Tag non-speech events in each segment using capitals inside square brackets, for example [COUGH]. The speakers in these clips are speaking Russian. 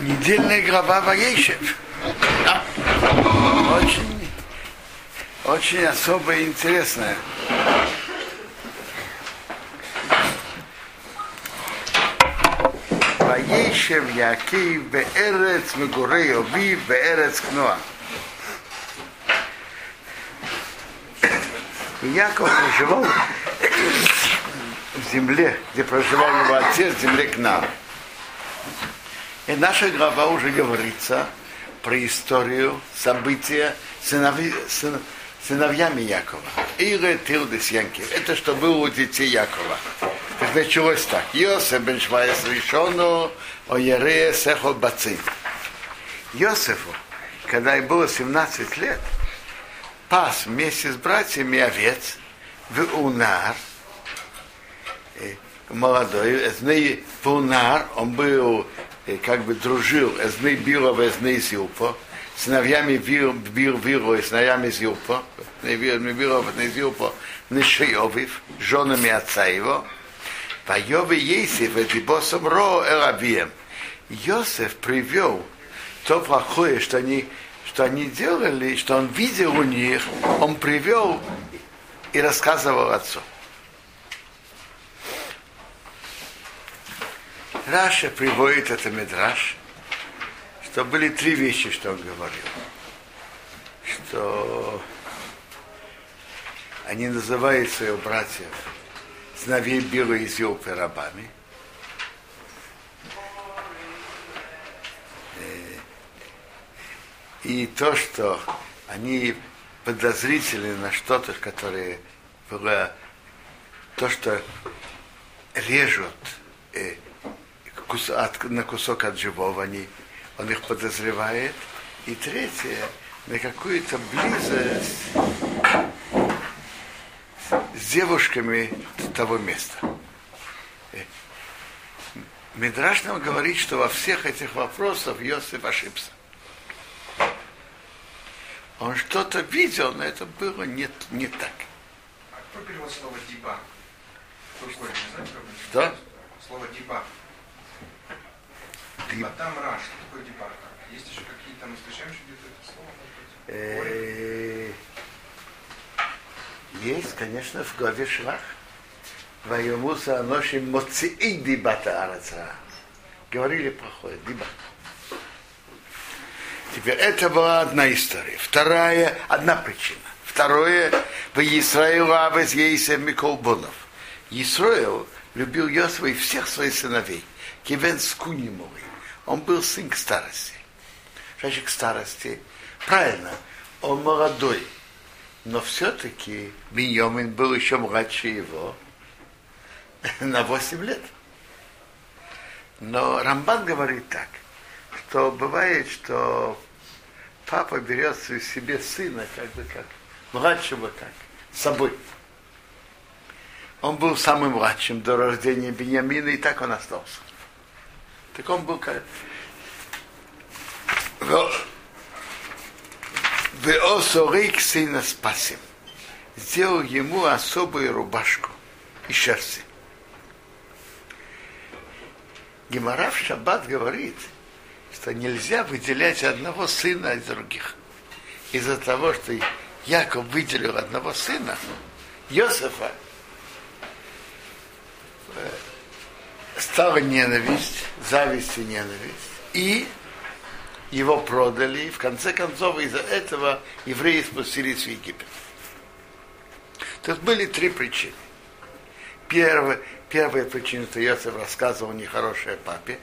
Недельная глава Ваейшев. Очень, очень особая интересная. Ваейшев Якив Беэрец Мегурей Ови Беэрец Кноа. Яков проживал в земле, где проживал его отец, в земле Кна. И наша глава уже говорится про историю, события сынови, сын, сыновьями Якова. Ире Тилдес Янкив. Это что было у детей Якова. Так началось так. Йосеф бен Швайс решено о Яре Сехол Бацин. Йосефу, когда ему было 17 лет, пас вместе с братьями овец в Унар, молодой, Эзней Пунар, он был, как бы дружил, Эзней Билова, Эзней Зилпа, сыновьями Вир, Вир, Виру и сыновьями Зилпа, Вир, Виров, Эзней Зилпа, Нешиовив, женами отца его, Воевы Есиф, эти босом Ро Элабием. Йосеф привел то плохое, что они, что они делали, что он видел у них, он привел и рассказывал отцу. Раша приводит это Медраш, что были три вещи, что он говорил. Что они называют своих братьев сыновей Била и Зилпы рабами. И то, что они подозрительны на что-то, которое было то, что режут э, кус, от, на кусок от живого, они, он их подозревает. И третье, на какую-то близость с девушками того места. Медраж нам говорит, что во всех этих вопросах Йосиф ошибся. Он что-то видел, но это было не, не так. А кто перевод слова диба? Знаете, Что? Слово диба. Диб- А там раш, что такое диба? Есть еще какие-то, мы встречаем еще где-то это слово? Э, Есть, конечно, в главе Шлах. Ваймуса ноши моции дибата араца. Говорили плохое, диба. Теперь это была одна история. Вторая, одна причина. Второе, в Исраилу Авес Ейсев Миколбонов. Исраил любил Йосифа и всех своих сыновей. Кивен Скунимовый. Он был сын к старости. Значит, к старости. Правильно, он молодой. Но все-таки Беньомин был еще младше его [LAUGHS] на 8 лет. Но Рамбан говорит так, что бывает, что папа берет себе сына, как бы как младшего как, с собой. Он был самым младшим до рождения Бениамина, и так он остался. Так он был как... Веосорик сына спасим. Сделал ему особую рубашку и шерсти. Гемора в Шаббат говорит, что нельзя выделять одного сына из других. Из-за того, что Яков выделил одного сына, Йосифа, стала ненависть, зависть и ненависть. И его продали, и в конце концов из-за этого евреи спустились в Египет. Тут были три причины. Первая, первая причина, что Йосиф рассказывал нехорошее папе,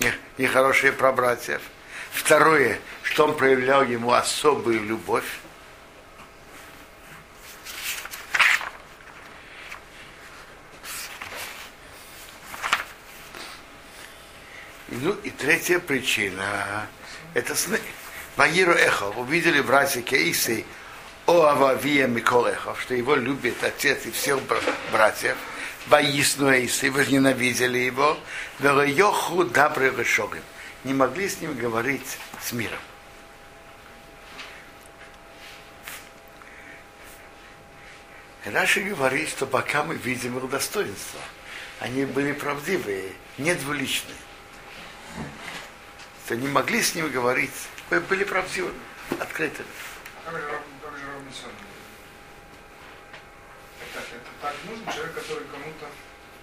не- нехорошее про братьев. Второе, что он проявлял ему особую любовь. Ну и третья причина, это сны. Ваиру Эхов, увидели братья о Ававия Микол Эхов, что его любит отец и всех бра- братьев, Ваисну Эйсы, возненавидели его, Велайоху Дабры Решогим, не могли с ним говорить с миром. Раши говорит, что пока мы видим их достоинства, они были правдивые, не что не могли с ним говорить, были правдивы, открыты. А как же, Рав- как же Равнисон? Это, это так нужно? Человек, который кому-то...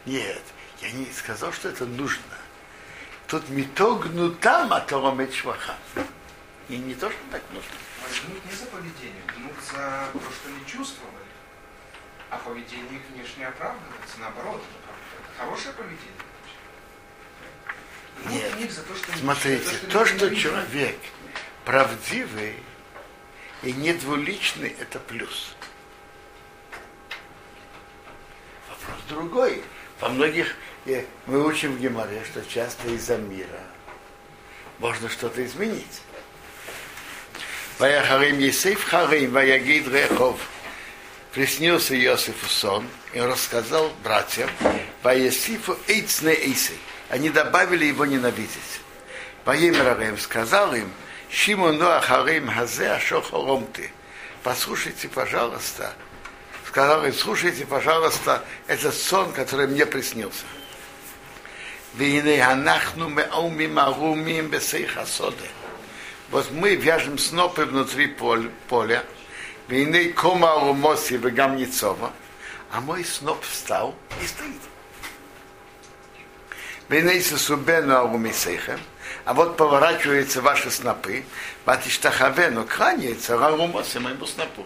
Нет, я не сказал, что это нужно. Тут метогну там, а то шваха. И не то, что так нужно. Гнут не за поведение, гнут за то, что не чувствовали. А поведение их внешне оправдывается, наоборот, это хорошее поведение. Нет. Смотрите, то, что человек правдивый и недвуличный, это плюс. Вопрос другой. Во многих, э, мы учим в Геморе, что часто из-за мира можно что-то изменить. Ваяхарим Есейф Харим, Ваягид Рехов. Приснился Иосифу сон, и он рассказал братьям, Ваясифу Эйцне Эйсей. Они добавили его ненавидеть. Ваемрарем сказал им, Шимону Ахарим Хазе Ашохоромты. Послушайте, пожалуйста, сказал им, слушайте, пожалуйста, этот сон, который мне приснился. Вот мы вяжем снопы внутри поля, вине кома арумоси вегамницова, а мой сноп встал и стоит. А вот поворачиваются ваши снопы, батиштахавену кланяется арумоси моему снопу.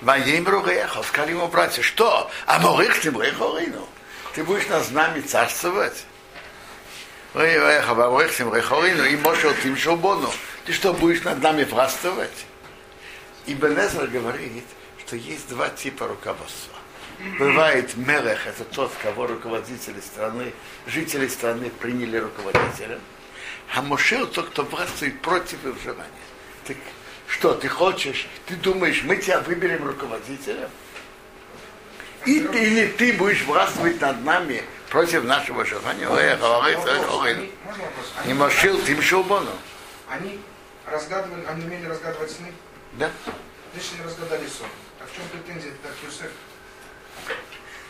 Воим Ругеха, сказали ему братья, что? А Морих ты Мрехорину? Ты будешь над нами царствовать? Ой, Реха, Морих ты Мрехорину, и Мошел Тим Шубону. Ты что, будешь над нами властвовать? И Бенезер говорит, что есть два типа руководства. Бывает Мелех, это тот, кого руководители страны, жители страны приняли руководителем. А Мошел тот, кто властвует против их желания. Так что, ты хочешь, ты думаешь, мы тебя выберем руководителем? И ты, или ты будешь властвовать над нами против нашего желания? Ой, говорит, ой, говорит. Они- Можно вопрос? Не Они, мошил, ты шубону. они разгадывали, они умели разгадывать сны? Да? Значит, не разгадали сон. А в чем претензия к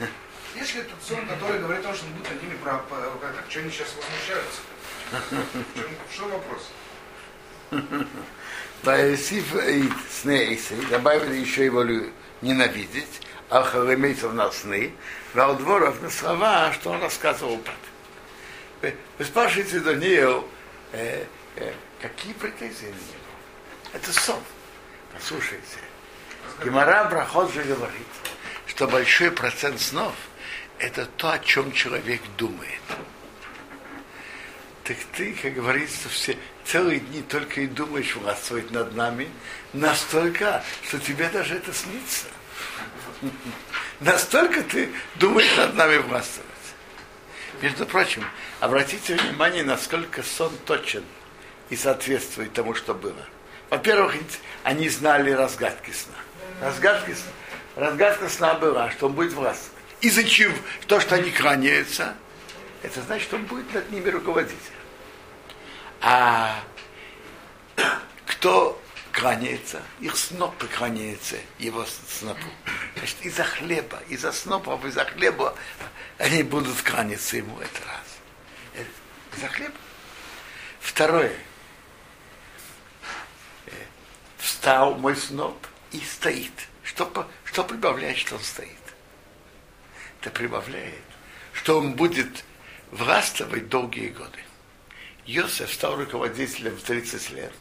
Юсеф? Если этот сон, который говорит о том, что будет над ними прав, как, что они сейчас возмущаются? Чем, что вопрос? [LAUGHS] Ваесиф и снейсы, добавили еще его ненавидеть, а имеется на сны, Валдворов на слова, что он рассказывал папе. Вы, спрашиваете Даниил, э, э, какие претензии на него? Это сон. Послушайте. Гемора Брахот же говорит, что большой процент снов – это то, о чем человек думает. Так ты, как говорится, все целые дни только и думаешь властвовать над нами, настолько, что тебе даже это снится. Настолько ты думаешь над нами властвовать. Между прочим, обратите внимание, насколько сон точен и соответствует тому, что было. Во-первых, они знали разгадки сна. Разгадки сна. Разгадка сна была, что он будет властвовать. Из-за чего? То, что они кланяются, это значит, что он будет над ними руководителем. А кто кланяется? Их снопы кланяются его снопу. Значит, из-за хлеба, из-за снопов, из-за хлеба они будут кланяться ему это раз. Из-за хлеба. Второе. Э, Встал мой сноп и стоит. Что, что прибавляет, что он стоит? Это прибавляет, что он будет властвовать долгие годы. Йосеф стал руководителем в 30 лет,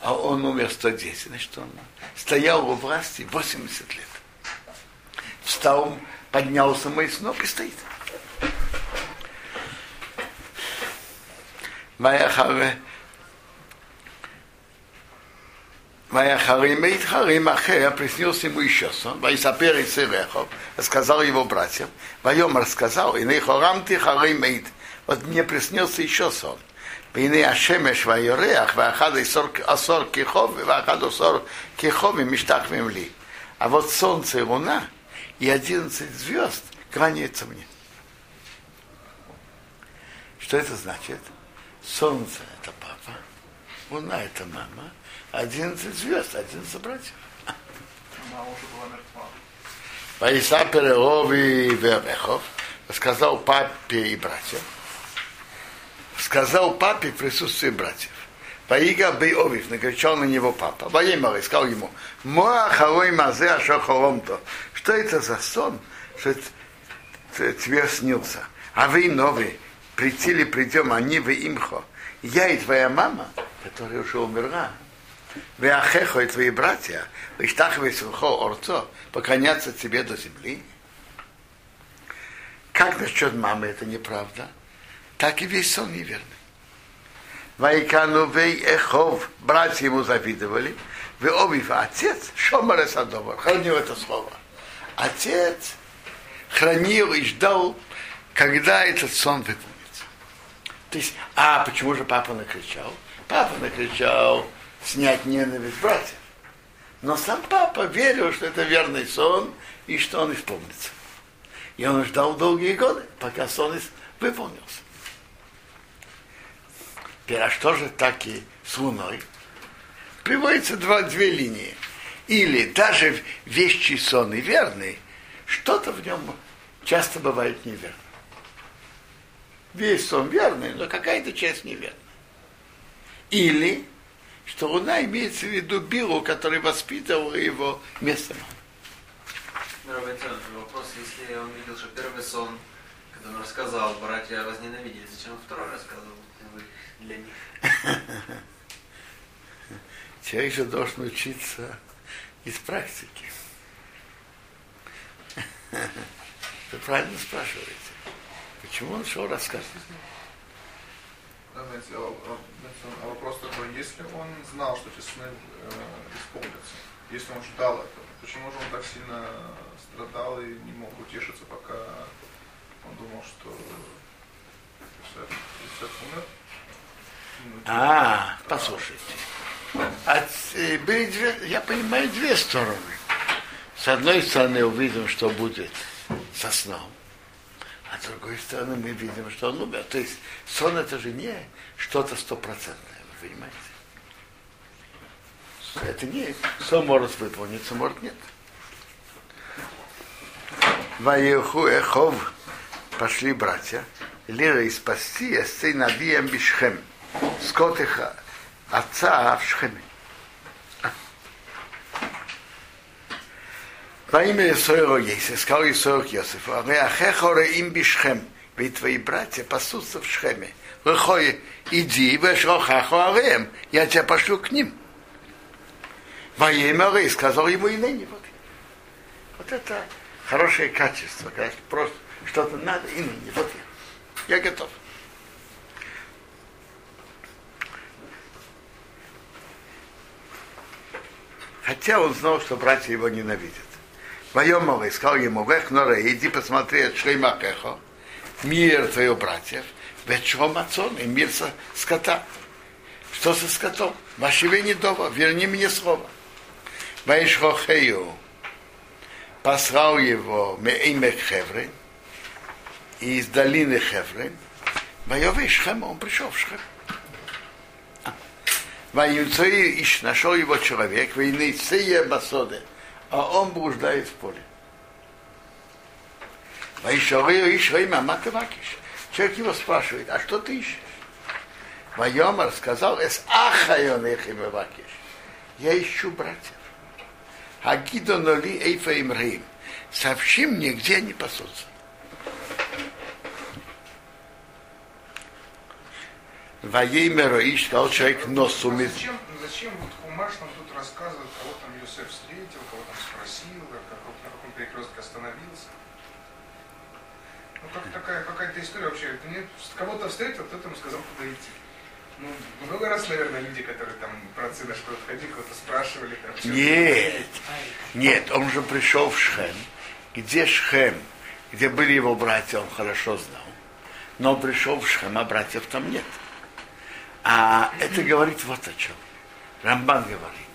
а он умер в 110. Значит, он стоял у власти 80 лет. Встал, поднялся мой сноп и стоит. Ваяхаве Ваяхарим и Харим Ахея приснился ему еще сон, Вайсапер и Сирехов, рассказал его братьям, Вайом рассказал, и Нейхорам ты Харим Мейт, вот мне приснился еще сон. Вины Ашемеш Вайореах, Вахада Асор Кихов, Вахаду Сор Кихов и Миштах Мемли. А вот солнце и луна и одиннадцать звезд кланяются мне. Что это значит? Солнце – это папа, луна – это мама – а одиннадцать звезд, одиннадцать братьев. Мертва. Ваиса Перерови Верехов сказал папе и братьям, сказал папе в присутствии братьев. Поига бей овив, накричал на него папа. Воемал и сказал ему, Моа халой мазе ашохоломто. Что это за сон, что тебе снился? А вы новые, прийти ли придем, они вы имхо. Я и твоя мама, которая уже умерла, вы ахехо и твои братья, вы штахвы сухо орцо, поклоняться тебе до земли. Как насчет мамы это неправда? Так и весь сон неверный. Вайкану вей эхов, братья ему завидовали, вы обив, отец, шомар садова, хранил это слово. Отец хранил и ждал, когда этот сон выполнится. То есть, а почему же папа накричал? Папа накричал снять ненависть братьев. Но сам папа верил, что это верный сон и что он исполнится. И он ждал долгие годы, пока сон выполнился. Теперь, а что же так и с Луной? Приводится два, две линии. Или даже вещи сон и верный, что-то в нем часто бывает неверно. Весь сон верный, но какая-то часть неверна. Или, что Луна имеется в виду Билу, который воспитывал его вместо мамы. Вопрос, если он видел, что первый сон, когда он рассказал, братья возненавидели, зачем он второй рассказывал для них? [LAUGHS] Человек же должен учиться из практики. [LAUGHS] Вы правильно спрашиваете. Почему он шел рассказывать? Знаете, а, а, а вопрос такой, если он знал, что эти сны э, исполнятся, если он ждал этого, почему же он так сильно страдал и не мог утешиться, пока он думал, что Исаак умер? Ну, а, послушайте. От, э, были две, я понимаю две стороны. С одной стороны увидим, что будет со сном. А с другой стороны мы видим, что он умер. То есть сон это же не что-то стопроцентное, вы понимаете? Это не сон может выполниться, может нет. Ваеху Эхов пошли братья, Лира и спасти Эсцей Навием Бишхем, скот их отца в Шхеме. Во имя Исоэро есть, сказал Исоэр к Йосифу, им Бишхем, ведь твои братья пасутся в Шхеме. Выходи, иди, вешрохаху арем, я тебя пошлю к ним. Во имя Рей сказал ему и ныне. Вот, вот это хорошее качество, когда просто что-то надо, и ныне, вот я, я готов. Хотя он знал, что братья его ненавидят. Воемовый сказал ему, Вех Норе, иди посмотри от Шлеймакехо, мир твоих братьев, Вечом отцом и мир скота. Что со скотом? Вашиве не дома, верни мне слово. Ваишхохею, послал его Меимек Хеврин, из долины Хеврин, Воевый Шхем, он пришел в Шхем. Воюцей ищ нашел его человек, войны Сея Басоде, а он блуждает в поле. Матывакиш. Человек его спрашивает, а что ты ищешь? Вайомар сказал, эс ахайон Я ищу братьев. Агидоноли эйфа им. Сообщи мне, где они пасутся. Воеймеро ищ, сказал человек, носу а зачем, зачем вот Хумаш нам тут рассказывает, кого там Юсеф встретил, кого там спросил, как, на каком перекрестке остановился? Ну как такая какая-то история вообще. Ты не кого-то встретил, кто-то ему сказал, куда идти. Ну, много раз, наверное, люди, которые там про сына что-то ходили, кого-то спрашивали. Там, нет, нет, он же пришел в Шхем. Где Шхем, где были его братья, он хорошо знал. Но он пришел в Шхем, а братьев там нет. А это говорит вот о чем. Рамбан говорит,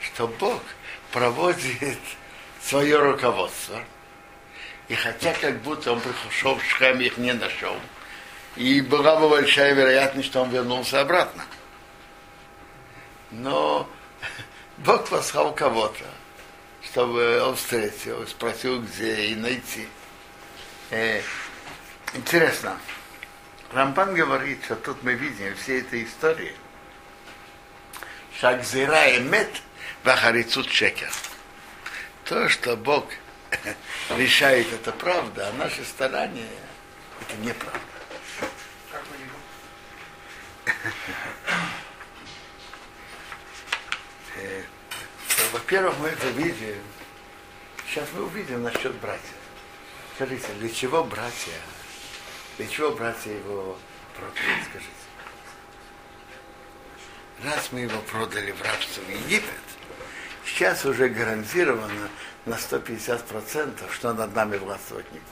что Бог проводит свое руководство, и хотя как будто он пришел в Шхем, их не нашел, и была бы большая вероятность, что он вернулся обратно. Но Бог послал кого-то, чтобы он встретил, спросил, где и найти. Э, интересно. Рамбан говорит, что тут мы видим все эти истории. Шагзира эмет вахарицут шекер. То, что Бог [LAUGHS] решает, это правда, а наши старания это неправда. Э, Во-первых, мы это видим. Сейчас мы увидим насчет братьев. Скажите, для чего братья? Для чего братья его продали? Скажите. Раз мы его продали в рабство в Египет, сейчас уже гарантировано на 150%, что над нами властвовать не будет.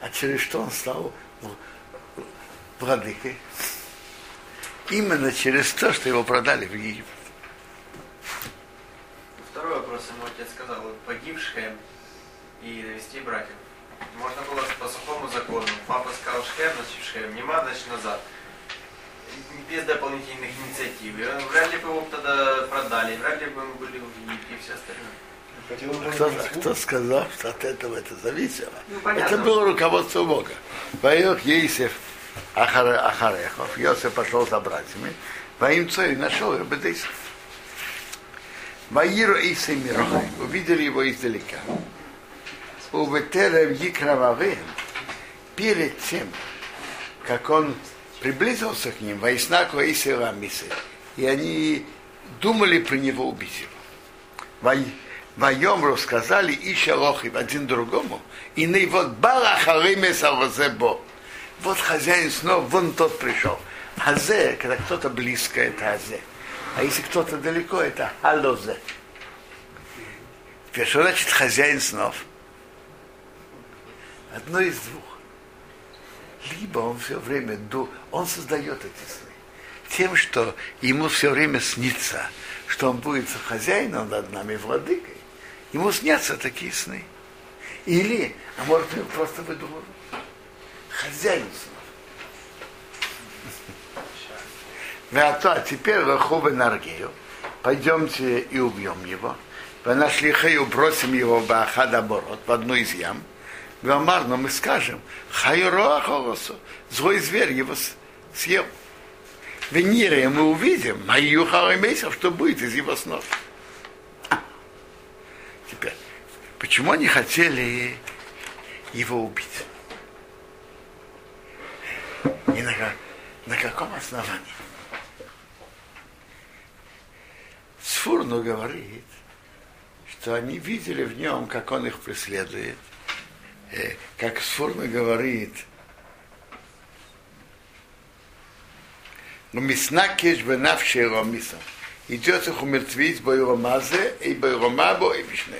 А через что он стал владыкой? Именно через то, что его продали в Египет. Второй вопрос ему отец сказал, вот погиб Шхем и довести братьев. Можно было по сухому закону. Папа сказал Шхем, значит Шхем, нема, значит назад. Без дополнительных инициатив. И он- вряд ли бы его тогда продали, вряд ли бы мы были в Египте и все остальное. Кто, кто сказал, что от этого это зависело? Ну, понятно. это было руководство Бога. Поех Ейсев Ахар- Ахарехов, Йосиф пошел за братьями, Воим Цой нашел его Бедейсов. Ваиру Исы Мирохай, увидели его издалека. У Ветерев Екрававым, перед тем, как он приблизился к ним, Вайснаку Исы Рамисы, и они думали про него убить его. Вай- Вайомру сказали Иша Лохив один другому, и не вот Бала Харимес Авазебо. Вот хозяин снова, вон тот пришел. Азе, когда кто-то близко, это Азе. А если кто-то далеко, это Алозе. Что значит хозяин снов? Одно из двух. Либо он все время, ду- он создает эти сны. Тем, что ему все время снится, что он будет хозяином над нами, владыкой, ему снятся такие сны. Или, а может, он просто выдумал. Хозяин снов. А то, а теперь Рахубы Наргею, пойдемте и убьем его. Вы нашли Хаю, бросим его в Ахада Борот, в одну из ям. Гамар, но мы скажем, Хаю Роахолосу, злой зверь его съел. В Нире мы увидим, Маю Харамейсов, что будет из его снов. Теперь, почему они хотели его убить? И на, на каком основании? Сфурну говорит, что они видели в нем, как он их преследует. Э, Как Сфурну говорит, но миснакеш бенавший ромисом. Идет их умертвить бойромазе и бойромабо и вишне.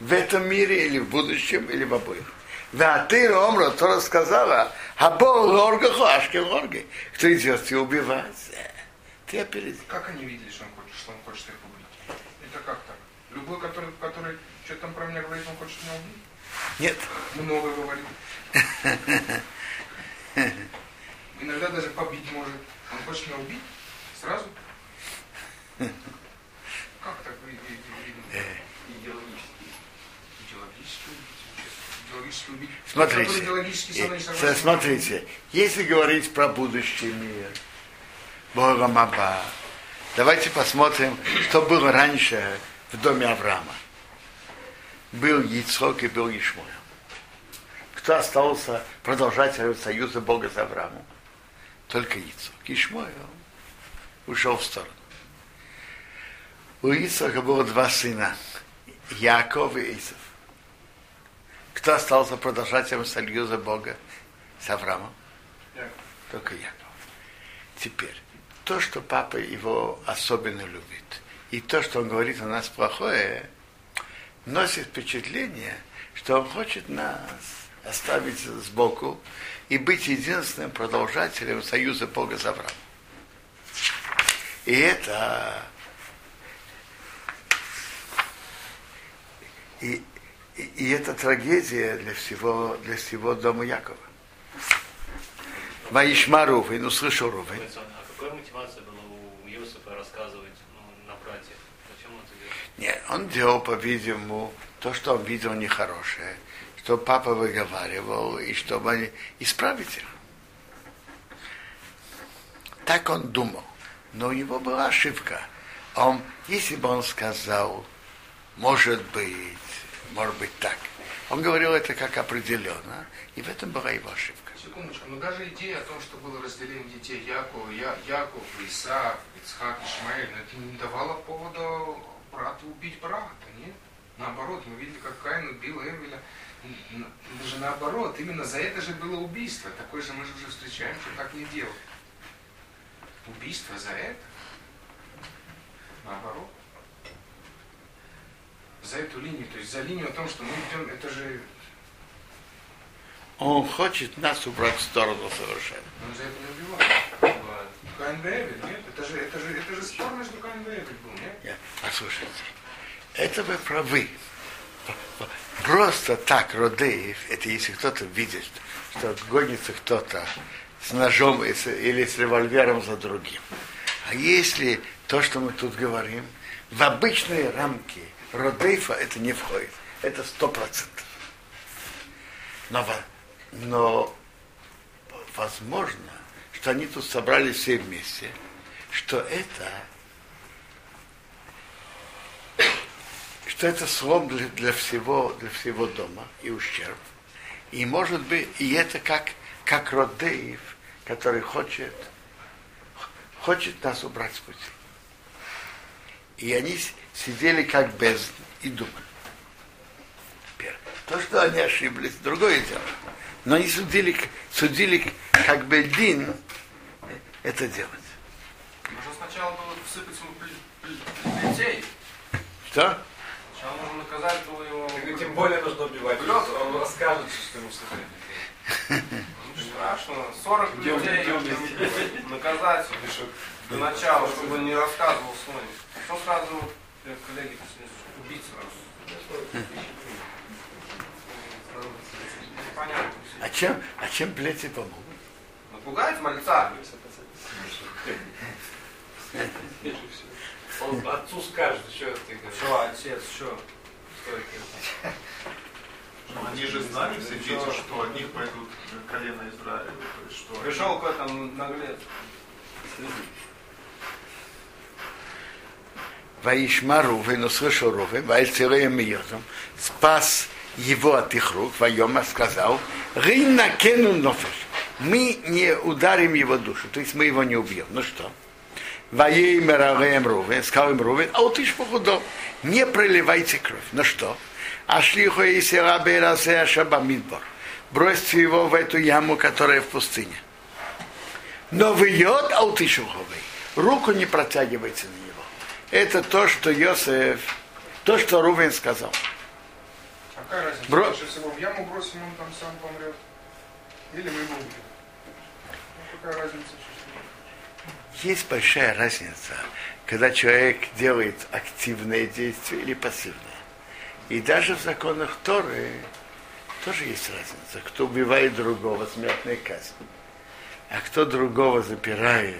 В этом мире или в будущем, или в обоих. Да ты, Омра, то рассказала, а бол лоргаху, ашкен лорги. Кто идет и убивать? Э, Ты опереди. Как они видели, что он хочет, что он хочет их убить? Это как так? Любой, который, который что-то там про меня говорит, он хочет меня убить? Нет. Много говорит. Иногда даже побить может. Он хочет меня убить? Сразу? Как так видно? Убить? Убить? Смотрите, мной э, смотрите, если говорить про будущий мир, Бога Маба, давайте посмотрим, что было раньше в доме Авраама. Был Яцхок и был Ишмоя. Кто остался продолжателем союза Бога с Авраамом? Только Яцхок. Ишмоя ушел в сторону. У Ицхака было два сына, Яков и Исов. Кто остался продолжателем союза Бога с Авраамом? Яков. Только Яков. Теперь, то, что папа его особенно любит, и то, что он говорит о нас плохое, носит впечатление, что он хочет нас оставить сбоку и быть единственным продолжателем союза Бога с Авраамом. И это и, и, и это трагедия для всего, для всего дома Якова. Ваишма Рувин, услышал Рувин. А какая мотивация была у Иосифа рассказывать ну, на братьях? Зачем он это делал? Нет, он делал, по-видимому, то, что он видел нехорошее, что папа выговаривал, и чтобы они исправить их. Так он думал. Но у него была ошибка. Он, если бы он сказал, может быть, может быть так, он говорил это как определенно, и в этом была его ошибка. Секундочку, но даже идея о том, что было разделение детей Якова, Я, Яков, Исаак, Ицхак, Ишмаэль, это не давало повода брату убить брата, нет? Наоборот, мы видели, как Каин убил Эвеля. Мы же наоборот, именно за это же было убийство. Такое же мы же уже встречаем, что так не делать. Убийство за это? Наоборот. За эту линию, то есть за линию о том, что мы идем, это же Он хочет нас убрать в сторону совершенно. Он за это не убивает. Каин Эвель, нет? Это же, это же, это же спор между Каин и Эвель был, нет? Я- Послушайте, это вы правы. Просто так, Родеев, это если кто-то видит, что гонится кто-то с ножом или с револьвером за другим. А если то, что мы тут говорим, в обычные рамки Родейфа это не входит. Это сто процентов. Но, но возможно, что они тут собрались все вместе, что это что это слом для, для всего для всего дома и ущерб. И может быть, и это как, как Родеев, который хочет, хочет нас убрать с пути. И они сидели как без и думали. Первое. То, что они ошиблись, другое дело. Но они судили, к- судили как Бельдин это делать. Нужно сначала было всыпать ему пле- пле- плетей. Что? Сначала нужно наказать было его. Ну, Тем более нужно убивать. Клёв. Он расскажет, что ему всыпали. Ну, страшно. 40 Идем, людей наказать для начала, чтобы он не рассказывал свой. Что сразу э, коллеги снизу? убить сразу. Понятно. А чем, а чем плети помогут? Напугать мальца. Он отцу скажет, что ты говоришь. Что, отец, что? Что это? Ну, Они же знали, все дети, что от них пойдут колено Израиля. Что они- Пришел к этому наглец. Ваишма Рувен, услышал Рувен, Ваильцереем Йозом, спас его от их рук, Вайома сказал, Рина кену нофеш, мы не ударим его душу, то есть мы его не убьем. Ну что? Ваей Мерареем Рувен, сказал им Рувен, а вот ишь похудо, не проливайте кровь. Ну что? А шлиху и сирабе расе шабамидбор. Бросьте его в эту яму, которая в пустыне. Но в йод аутишуховый. Руку не протягивайте на него. Это то, что Йосеф, то, что Рувен сказал. Какая разница? Бро- Лучше всего в яму бросим, он там сам помрет. Или мы его убьем. Ну, какая разница? Есть большая разница, когда человек делает активное действие или пассивное. И даже в законах Торы тоже есть разница. Кто убивает другого, смертная казнь. А кто другого запирает,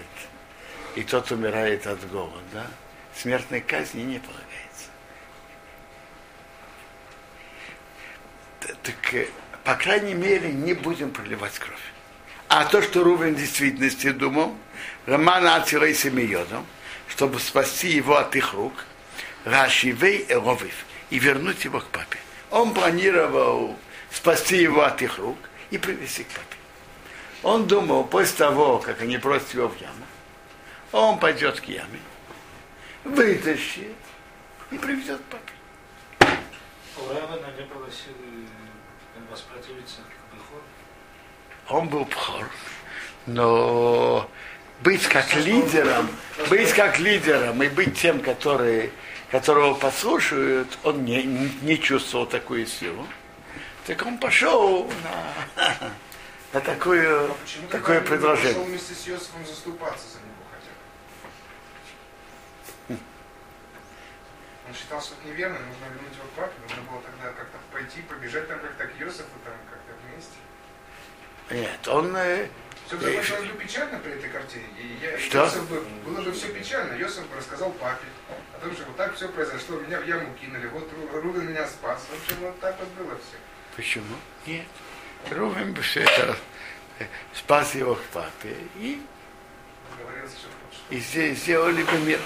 и тот умирает от голода, смертной казни не полагается. Так, э, по крайней мере, не будем проливать кровь. А то, что Рувен в действительности думал, Романа Ацилей Семиодом, чтобы спасти его от их рук, Рашивей Эровив, и вернуть его к папе. Он планировал спасти его от их рук и привести к папе. Он думал, после того, как они бросят его в яму, он пойдет к яме, вытащит и приведет к папе. Ревен не просил Он был пхор, но быть как лидером, быть как лидером и быть тем, который, которого послушают, он не, не чувствовал такую силу. Так он пошел на, [LAUGHS] на такую, Почему такое тогда он пошел предложение. вместе с Иосифом заступаться за него хотя бы? Он считал, что это неверно, нужно вернуть его к папе, нужно было тогда как-то пойти, побежать там как-то к Иосифу, там как-то вместе. Нет, он Все закончилось бы печально при этой картине. И я, Что? Бы, было бы все печально. Иосиф бы рассказал папе о том, что вот так все произошло, меня в яму кинули, вот Ру- Рувен меня спас. В общем, вот так вот было все. Почему? Нет. Рувим бы все это э, спас его к папе и, и сделали бы мир.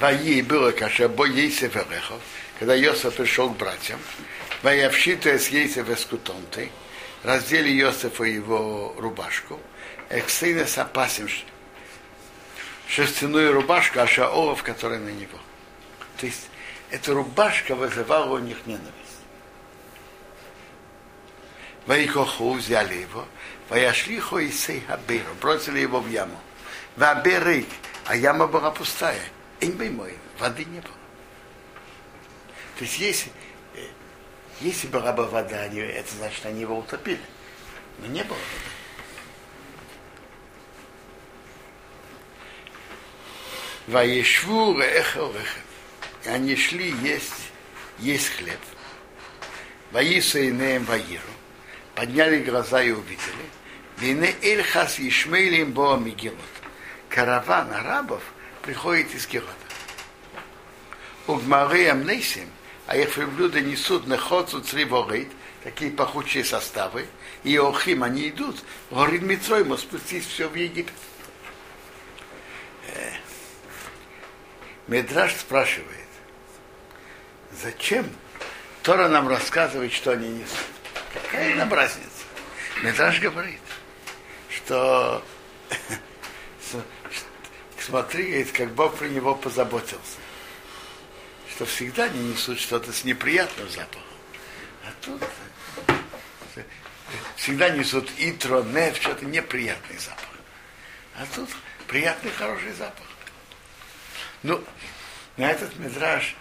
Воей было каша бо Ейсеф Эрехов, когда Йосеф пришел к братьям, Ваявшиту с Ейсеф Эскутонтой, раздели Йосефа его рубашку, Эксейна с опасим шерстяную рубашку, а Шаолов, который на него. То есть эта рубашка вызывала у них ненависть. Ваикоху взяли его, Ваяшлиху и Сейхабейру, бросили его в яму. Ваберик, а яма была пустая. Инбей мой, воды не было. То есть если, э, если была бы вода, они, это значит, они его утопили. Но не было воды. Ваешву рехел. И они шли есть, есть хлеб. Ваису и неем ваиру. Подняли глаза и увидели. Вине Эльхас Ишмейлим Боа Мигелот. Караван арабов приходит из Герода. Угмары Амнейсим, а их блюда несут на ходцу цриворейт, такие пахучие составы, и охим они идут, говорит Митройму, спустить все в Египет. Э, Медраж спрашивает, зачем Тора нам рассказывает, что они несут? Какая нам разница? Медраж говорит, что смотри, говорит, как Бог про него позаботился. Что всегда они несут что-то с неприятным запахом. А тут всегда несут итро, неф, что-то неприятный запах. А тут приятный, хороший запах. Ну, на этот метраж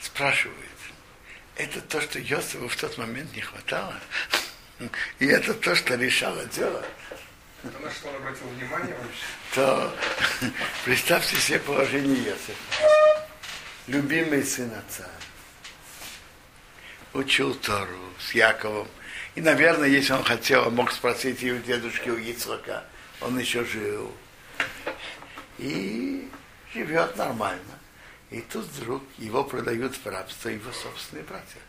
спрашивает, это то, что Йосифу в тот момент не хватало, [LAUGHS] и это то, что решало дело, на что он обратил внимание вообще? то [LAUGHS] представьте себе положение Йосифа. Любимый сын отца. Учил Тору с Яковом. И, наверное, если он хотел, он мог спросить и у дедушки, у Ицлака. Он еще жил. И живет нормально. И тут вдруг его продают в рабство его собственные братья.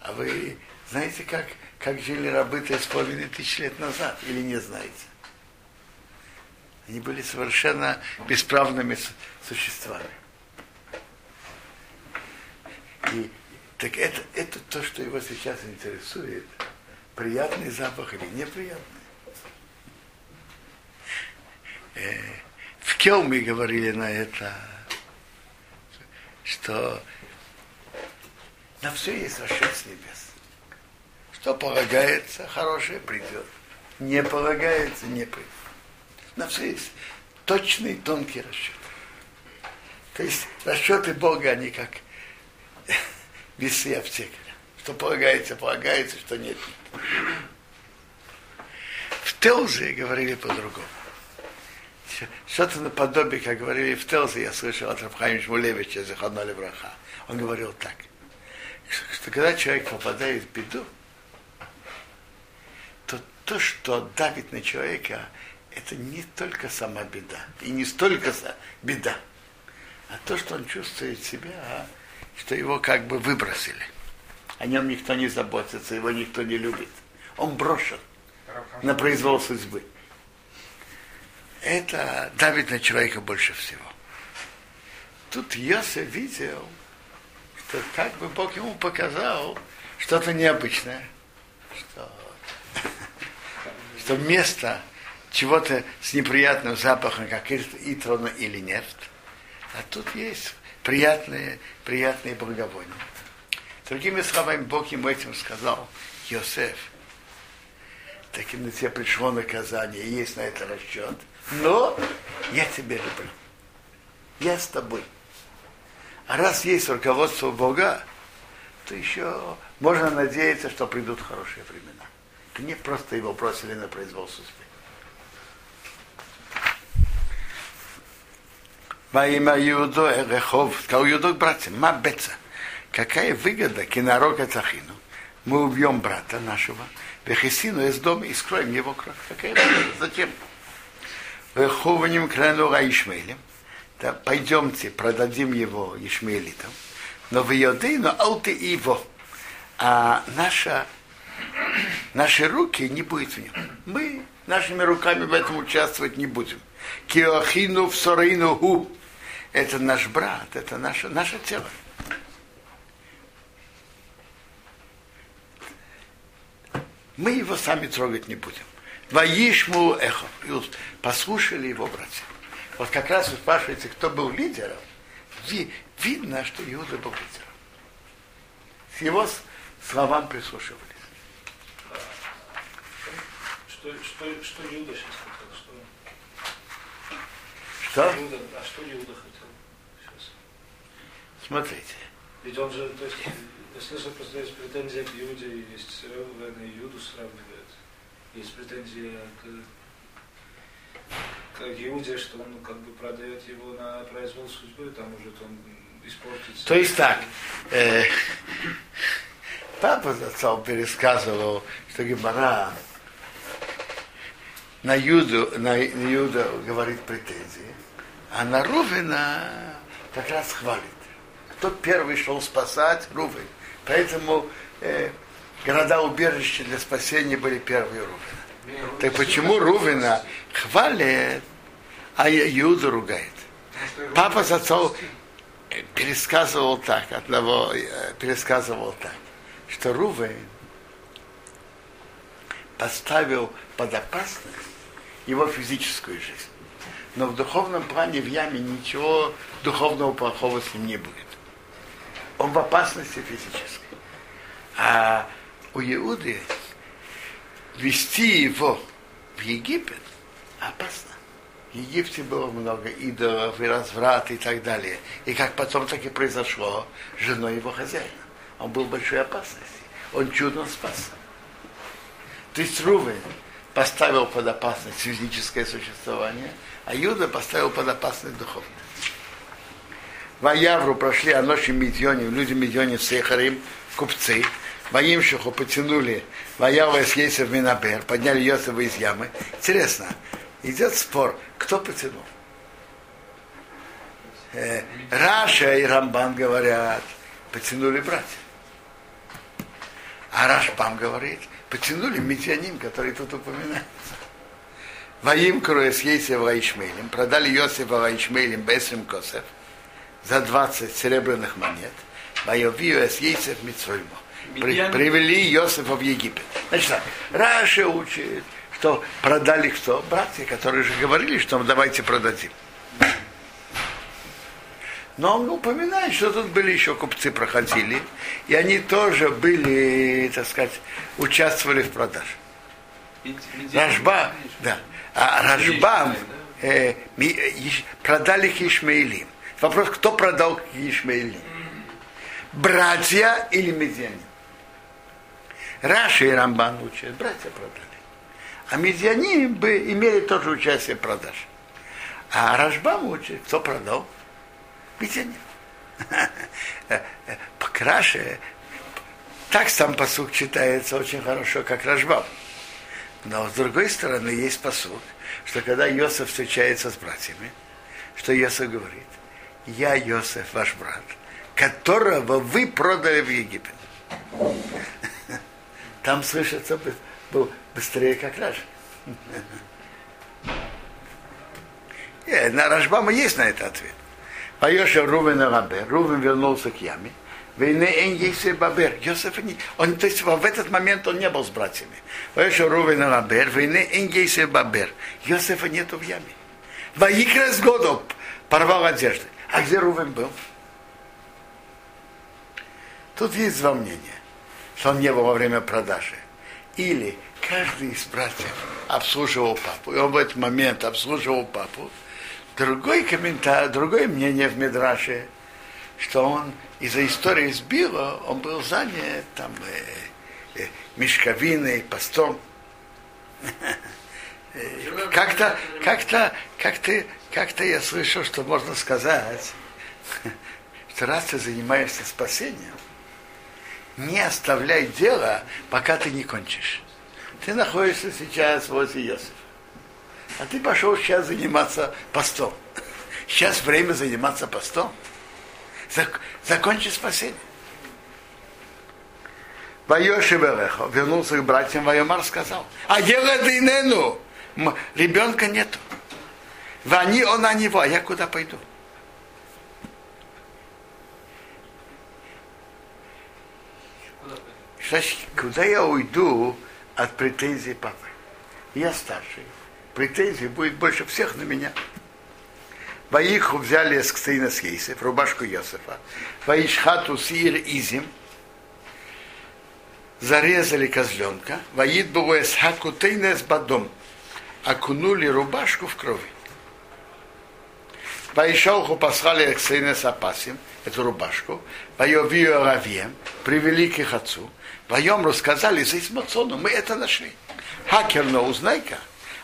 А вы знаете, как, как жили рабы с половиной тысяч лет назад? Или не знаете? Они были совершенно бесправными существами. И так это, это то, что его сейчас интересует. Приятный запах или неприятный. Э, в Келме говорили на это, что на все есть расчет с небес. Что полагается, хорошее придет. Не полагается, не придет. На все есть точный, тонкий расчет. То есть расчеты Бога, они как [LAUGHS] весы аптекаря. Что полагается, полагается, что нет. В Телзе говорили по-другому. Что-то наподобие, как говорили в Телзе, я слышал от Рафхаим Шмулевича, Захадноли Браха. Он говорил так, что когда человек попадает в беду, то то, что давит на человека, это не только сама беда, и не столько беда, а то, что он чувствует себя, что его как бы выбросили. О нем никто не заботится, его никто не любит. Он брошен на произвол судьбы. Это давит на человека больше всего. Тут Йосеф видел, что как бы Бог ему показал что-то необычное, что, [LAUGHS] что место чего-то с неприятным запахом, как итрона или нефть, а тут есть приятные, приятные благовония. Другими словами, Бог ему этим сказал, Йосеф, таки на тебя пришло наказание, есть на это расчет, но я тебя люблю. Я с тобой. А раз есть руководство Бога, то еще можно надеяться, что придут хорошие времена. Это не просто его бросили на произвол судьбы. Во имя Иудо Рехов, сказал Иудо к братьям, ма беца, какая выгода кинорока Цахину? Мы убьем брата нашего, Вехисину из дома и скроем его кровь. Какая выгода? Зачем? Вехованим крану Ишмелем, да, пойдемте, продадим его Ишмелитам. но в но алты его. А наша, наши руки не будет в нем. Мы нашими руками в этом участвовать не будем. Киохину в сорину гу. Это наш брат, это наше, наше тело. Мы его сами трогать не будем. Воишму эхо. Послушали его братья. Вот как раз вы спрашиваете, кто был лидером. Ви, видно, что Иуда был лидером. С его словам прислушивались. Что, что, что Иуда сейчас хотел? Что, Что? Иуда, а что Иуда хотел? Смотрите. Ведь он же, то есть, я слышал, просто есть претензия к Иуде, есть Ревен и Иуду сравнивают. Есть претензия к, к Иуде, что он как бы продает его на произвол судьбы, там уже он испортится. То есть так, э, папа зацал пересказывал, что Гемора на Юду, на Юда говорит претензии, а на Рувина как раз хвалит. Кто первый шел спасать? Рувин. Поэтому э, города убежища для спасения были первые Рувина. Так почему Рувина хвалит, а Иуда ругает? Папа с отцом пересказывал так, одного э, пересказывал так, что Рувен поставил под опасность его физическую жизнь. Но в духовном плане в яме ничего духовного плохого с ним не будет. Он в опасности физической. А у Иуды вести его в Египет опасно. В Египте было много идолов и разврат и так далее. И как потом так и произошло женой его хозяина. Он был в большой опасности. Он чудом спасся. То есть Рувен поставил под опасность физическое существование, а Юда поставил под опасность духовное. В Аявру прошли Аноши Медьоне, люди Медьоне в Сехарим, купцы. Воимшиху потянули Ваява с Ейсов Минабер, подняли Йосифа из ямы. Интересно, идет спор, кто потянул? Э, Раша и Рамбан говорят, потянули братья. А Рашбам говорит, потянули медианим, который тут упоминается. Ваим Круэс Ейсев Ваишмейлем, продали Йосифа Ваишмейлем Бесрим Косев за 20 серебряных монет. Ейсев Митсоймо. При, привели Йосифа в Египет. Значит так, Раша учит, что продали кто? Братья, которые же говорили, что давайте продадим. Но он упоминает, что тут были еще купцы проходили, и они тоже были, так сказать, участвовали в продаже. Рашба, да. А Рашбам э, продали Ишмаилим. Вопрос, кто продал к Ишмаилим? Братья или медиане? Раши и Рамбан учат, братья продали. А медиане бы имели тоже участие в продаже. А Рашбам учит, кто продал? Медиане. [LAUGHS] По краше, так сам посук читается очень хорошо, как Рашбам. Но с другой стороны, есть посуд, что когда Йосиф встречается с братьями, что Йосиф говорит, я Йосиф, ваш брат, которого вы продали в Египет. Там слышится был быстрее, как Раш. Э, на Рашбама есть на это ответ. Поеша Рувен Рабер. Рувен вернулся к яме. Войны Эн Йосеф Бабер. Йосеф не... Он, то есть в этот момент он не был с братьями. Поеша Рувен Рабер. Войны Эн Йосеф Бабер. Йосефа нету в яме. Ваикрас году порвал одежды. А где Рувен был? Тут есть два мнения, что он не был во время продажи. Или каждый из братьев обслуживал папу, и он в этот момент обслуживал папу. Другой комментарий, другое мнение в Медраше, что он из-за истории с Било, он был занят там э, э, мешковиной, постом. [LAUGHS] Как-то, как-то, как-то, как-то я слышал, что можно сказать, что раз ты занимаешься спасением, не оставляй дело, пока ты не кончишь. Ты находишься сейчас возле Иосифа. А ты пошел сейчас заниматься постом. Сейчас время заниматься постом. Зак, закончи спасение. Вайоши Береха вернулся к братьям, Вайомар сказал, а дело Дейнену, ребенка нету. Вани он на него, а я куда пойду? Значит, куда я уйду от претензий папы? Я старший. Претензий будет больше всех на меня. Ваиху взяли с Ксейна с Ейсев, рубашку Йосифа. Ваишхату сир изим, зарезали козленка. Ваид было эсхаку тейнес бадом, окунули рубашку в крови. Ваишалху послали Ксейна с Апасим, эту рубашку. Вайовию Равием, привели к их отцу. Вайом рассказали за Исмацону, мы это нашли. Хакерно, узнай-ка,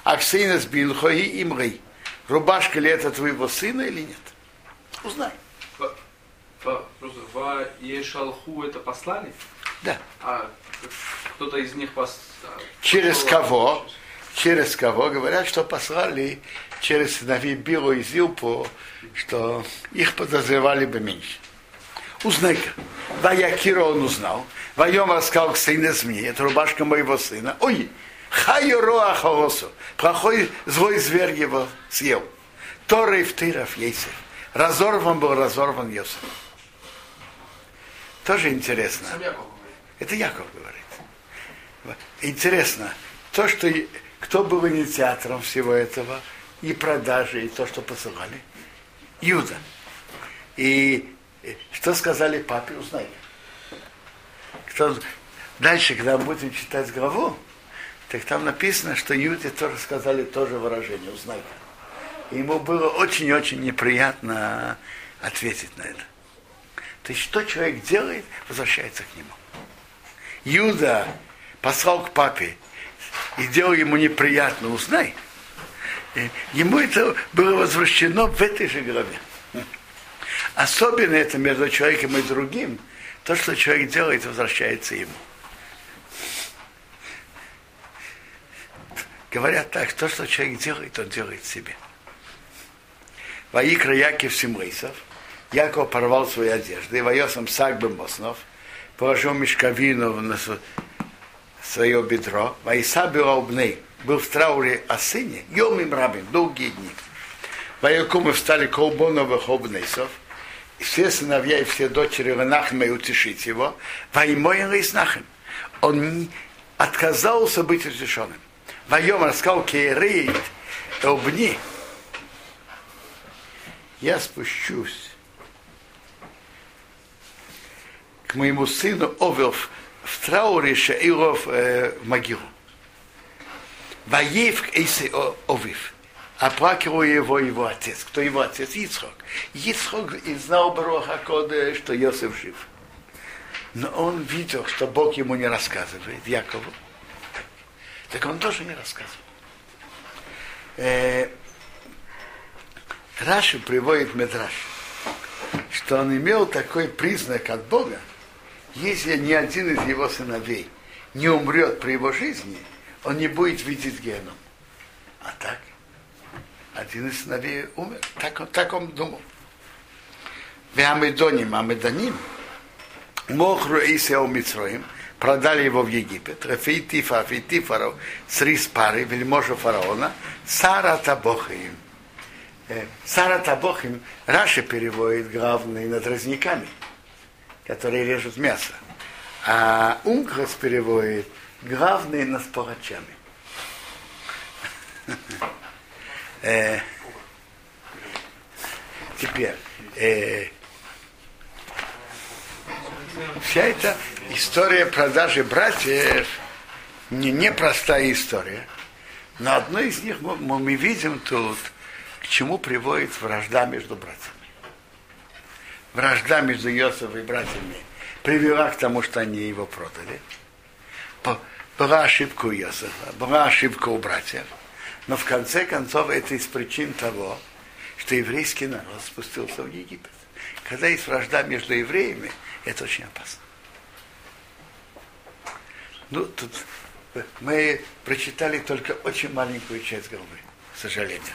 Аксейна с Билхои Имрей рубашка ли это твоего сына или нет. Узнай. Просто Ешалху это послали? Да. А кто-то из них пос... Через кого? Через кого? Говорят, что послали через сыновей Билу и Зилпу, что их подозревали бы меньше. Узнай-ка. Ваякира он узнал. Вайом рассказал к сыну змеи. Это рубашка моего сына. Ой, Хайороа Хаосу. Плохой злой зверь его съел. Торы в тыров Ейсев. Разорван был разорван Йосиф. Тоже интересно. Это Яков говорит. Интересно, то, что и- кто был инициатором всего этого, и продажи, и то, что посылали? Юда. И э, что сказали папе, узнай. Кто... Дальше, когда мы будем читать главу, так там написано, что Юде тоже сказали тоже выражение, узнай. И ему было очень-очень неприятно ответить на это. То есть, что человек делает, возвращается к нему. Юда послал к папе и делал ему неприятно, узнай. И Ему это было возвращено в этой же главе. Особенно это между человеком и другим, то, что человек делает, возвращается ему. Говорят так, то, что человек делает, он делает себе. Ваикра Яков Симрейсов, Яков порвал свои одежды, Вайосом Сагбем Боснов, положил мешковину на свое бедро, Вайса Обней, был в трауре о сыне, Йом им рабин, долгие дни. Ваякумы встали колбоновых обнейсов, все сыновья и все дочери Ванахма и утешить его, Ваймоин Лейснахем. Он отказался быть утешенным. Вайом рассказал Кейрейт, обни, я спущусь к моему сыну Овел в трауре Шаиров э, в могилу. Воев к Эйсе Овив. Оплакивал его его отец. Кто его отец? Ицхок. Ицхок и знал Бароха Коде, что Йосиф жив. Но он видел, что Бог ему не рассказывает, Якову. Так он тоже не рассказывал. Э, Раши приводит Медраш, что он имел такой признак от Бога, если ни один из его сыновей не умрет при его жизни, он не будет видеть геном. А так, один из сыновей умер. Так он, так он думал. Веамедоним, Амеданим, Мохру Исео Мицроим, продали его в Египет, Рафей Тифа, Рафей Тифаров, Срис Пары, вельможа фараона, Сара Табохаим. Э, Сара Табохим Раши переводит главные над разняками, которые режут мясо. А Ункрас переводит главные над палачами. [LAUGHS] Э, Теперь, э, вся эта история продажи братьев не непростая история. Но одну из них мы- мы видим тут, к чему приводит вражда между братьями. Вражда между Йосифом и братьями привела к тому, что они его продали. Была ошибка у Йосифа, была ошибка у братьев. Но в конце концов это из причин того, что еврейский народ спустился в Египет. Когда есть вражда между евреями, это очень опасно. Ну, тут мы прочитали только очень маленькую часть главы, к сожалению.